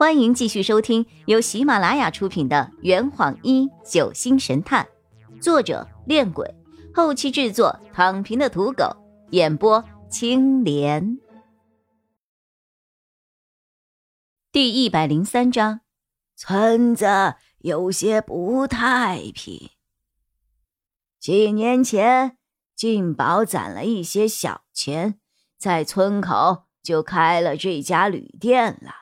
欢迎继续收听由喜马拉雅出品的《圆谎一九星神探》，作者：恋鬼，后期制作：躺平的土狗，演播：青莲。第一百零三章，村子有些不太平。几年前，金宝攒了一些小钱，在村口就开了这家旅店了。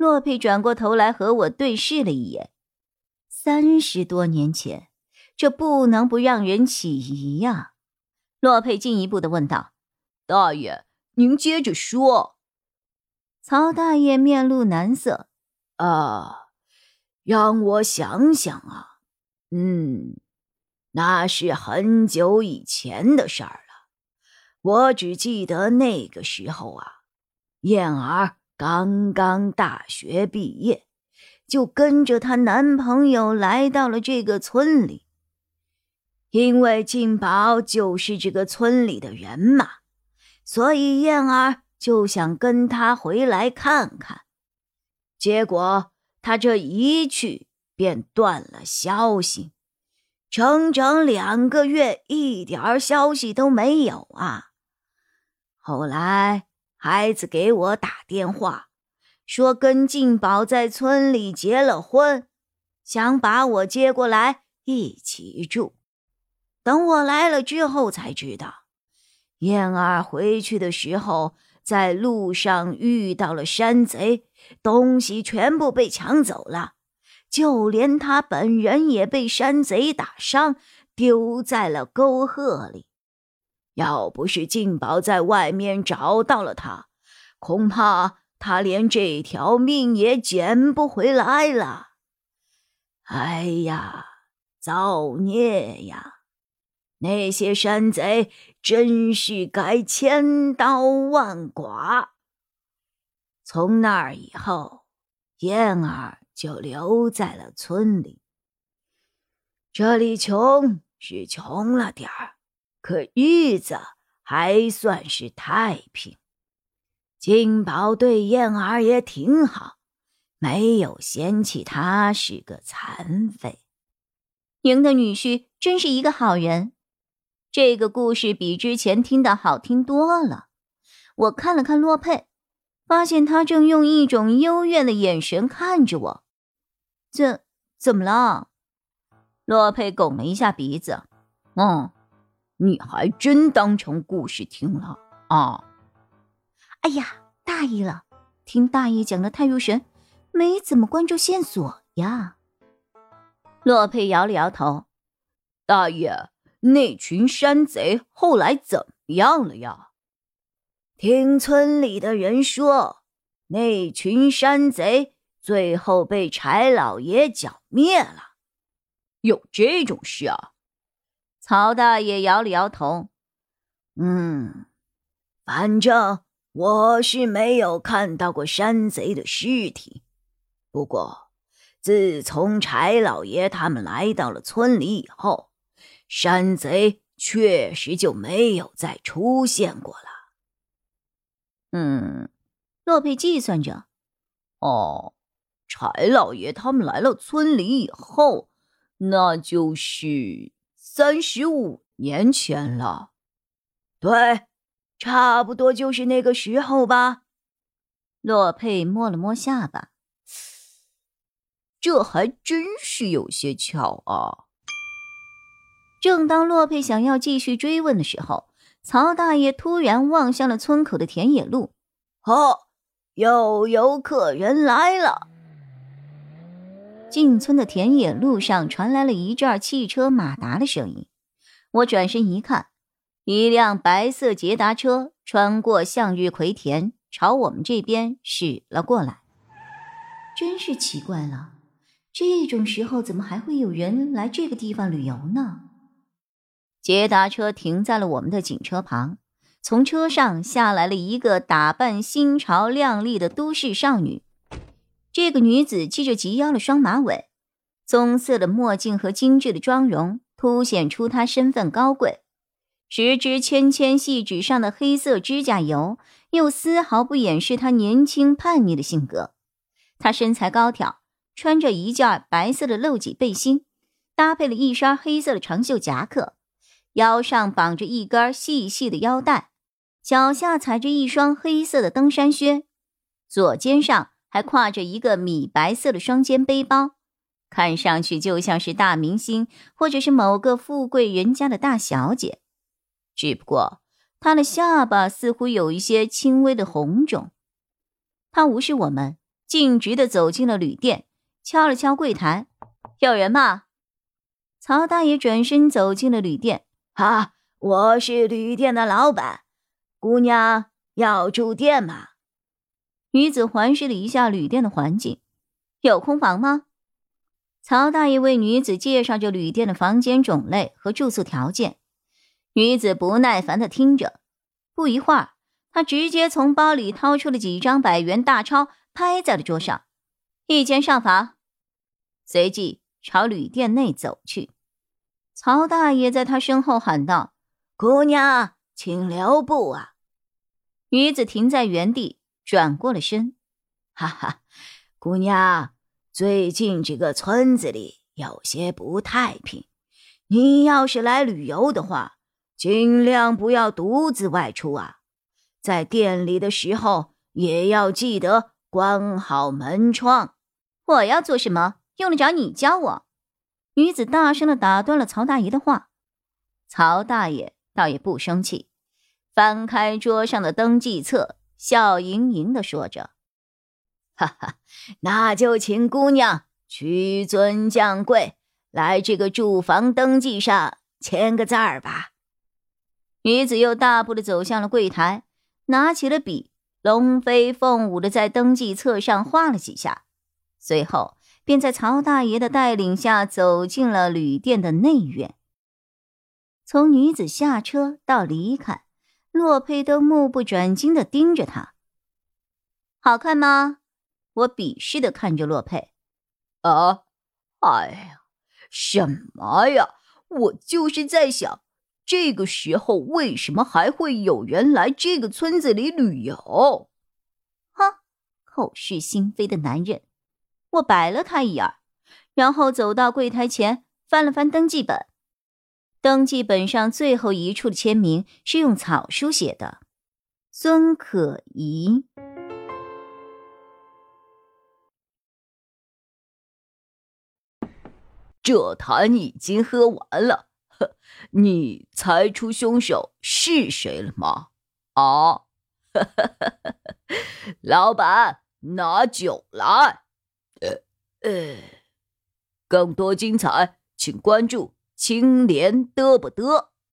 洛佩转过头来和我对视了一眼。三十多年前，这不能不让人起疑呀。洛佩进一步的问道：“大爷，您接着说。”曹大爷面露难色：“啊，让我想想啊，嗯，那是很久以前的事儿了。我只记得那个时候啊，燕儿。”刚刚大学毕业，就跟着她男朋友来到了这个村里。因为静宝就是这个村里的人嘛，所以燕儿就想跟他回来看看。结果他这一去，便断了消息，整整两个月，一点消息都没有啊。后来。孩子给我打电话，说跟静宝在村里结了婚，想把我接过来一起住。等我来了之后才知道，燕儿回去的时候在路上遇到了山贼，东西全部被抢走了，就连他本人也被山贼打伤，丢在了沟壑里。要不是静宝在外面找到了他，恐怕他连这条命也捡不回来了。哎呀，造孽呀！那些山贼真是该千刀万剐。从那儿以后，燕儿就留在了村里。这里穷是穷了点儿。可日子还算是太平，金宝对燕儿也挺好，没有嫌弃她是个残废。您的女婿真是一个好人。这个故事比之前听的好听多了。我看了看洛佩，发现他正用一种幽怨的眼神看着我。怎怎么了？洛佩拱了一下鼻子，嗯。你还真当成故事听了啊！哎呀，大意了，听大爷讲的太入神，没怎么关注线索呀。洛佩摇了摇头：“大爷，那群山贼后来怎么样了呀？”听村里的人说，那群山贼最后被柴老爷剿灭了。有这种事啊？曹大爷摇了摇头，嗯，反正我是没有看到过山贼的尸体。不过，自从柴老爷他们来到了村里以后，山贼确实就没有再出现过了。嗯，洛佩计算着，哦，柴老爷他们来了村里以后，那就是。三十五年前了，对，差不多就是那个时候吧。洛佩摸了摸下巴，这还真是有些巧啊。正当洛佩想要继续追问的时候，曹大爷突然望向了村口的田野路，哦，又有客人来了。进村的田野路上传来了一阵汽车马达的声音，我转身一看，一辆白色捷达车穿过向日葵田，朝我们这边驶了过来。真是奇怪了，这种时候怎么还会有人来这个地方旅游呢？捷达车停在了我们的警车旁，从车上下来了一个打扮新潮靓丽的都市少女。这个女子系着及腰的双马尾，棕色的墨镜和精致的妆容凸显出她身份高贵。十指纤纤细指上的黑色指甲油又丝毫不掩饰她年轻叛逆的性格。她身材高挑，穿着一件白色的露脊背心，搭配了一身黑色的长袖夹克，腰上绑着一根细细的腰带，脚下踩着一双黑色的登山靴，左肩上还挎着一个米白色的双肩背包，看上去就像是大明星或者是某个富贵人家的大小姐。只不过她的下巴似乎有一些轻微的红肿。她无视我们。径直的走进了旅店，敲了敲柜台：“有人吗？”曹大爷转身走进了旅店：“啊，我是旅店的老板，姑娘要住店吗？”女子环视了一下旅店的环境：“有空房吗？”曹大爷为女子介绍着旅店的房间种类和住宿条件。女子不耐烦的听着，不一会儿，她直接从包里掏出了几张百元大钞。拍在了桌上，一间上房，随即朝旅店内走去。曹大爷在他身后喊道：“姑娘，请留步啊！”女子停在原地，转过了身。哈哈，姑娘，最近这个村子里有些不太平，你要是来旅游的话，尽量不要独自外出啊。在店里的时候，也要记得。关好门窗，我要做什么用得着你教我？女子大声的打断了曹大爷的话。曹大爷倒也不生气，翻开桌上的登记册，笑盈盈的说着：“哈哈，那就请姑娘屈尊降贵，来这个住房登记上签个字儿吧。”女子又大步的走向了柜台，拿起了笔。龙飞凤舞的在登记册上画了几下，随后便在曹大爷的带领下走进了旅店的内院。从女子下车到离开，洛佩都目不转睛的盯着他。好看吗？我鄙视的看着洛佩。啊，哎呀，什么呀？我就是在想。这个时候，为什么还会有人来这个村子里旅游？哼，口是心非的男人！我白了他一眼，然后走到柜台前，翻了翻登记本。登记本上最后一处的签名是用草书写的：“孙可怡。”这坛已经喝完了。呵你猜出凶手是谁了吗？啊，老板，拿酒来。呃呃，更多精彩，请关注青莲得不得。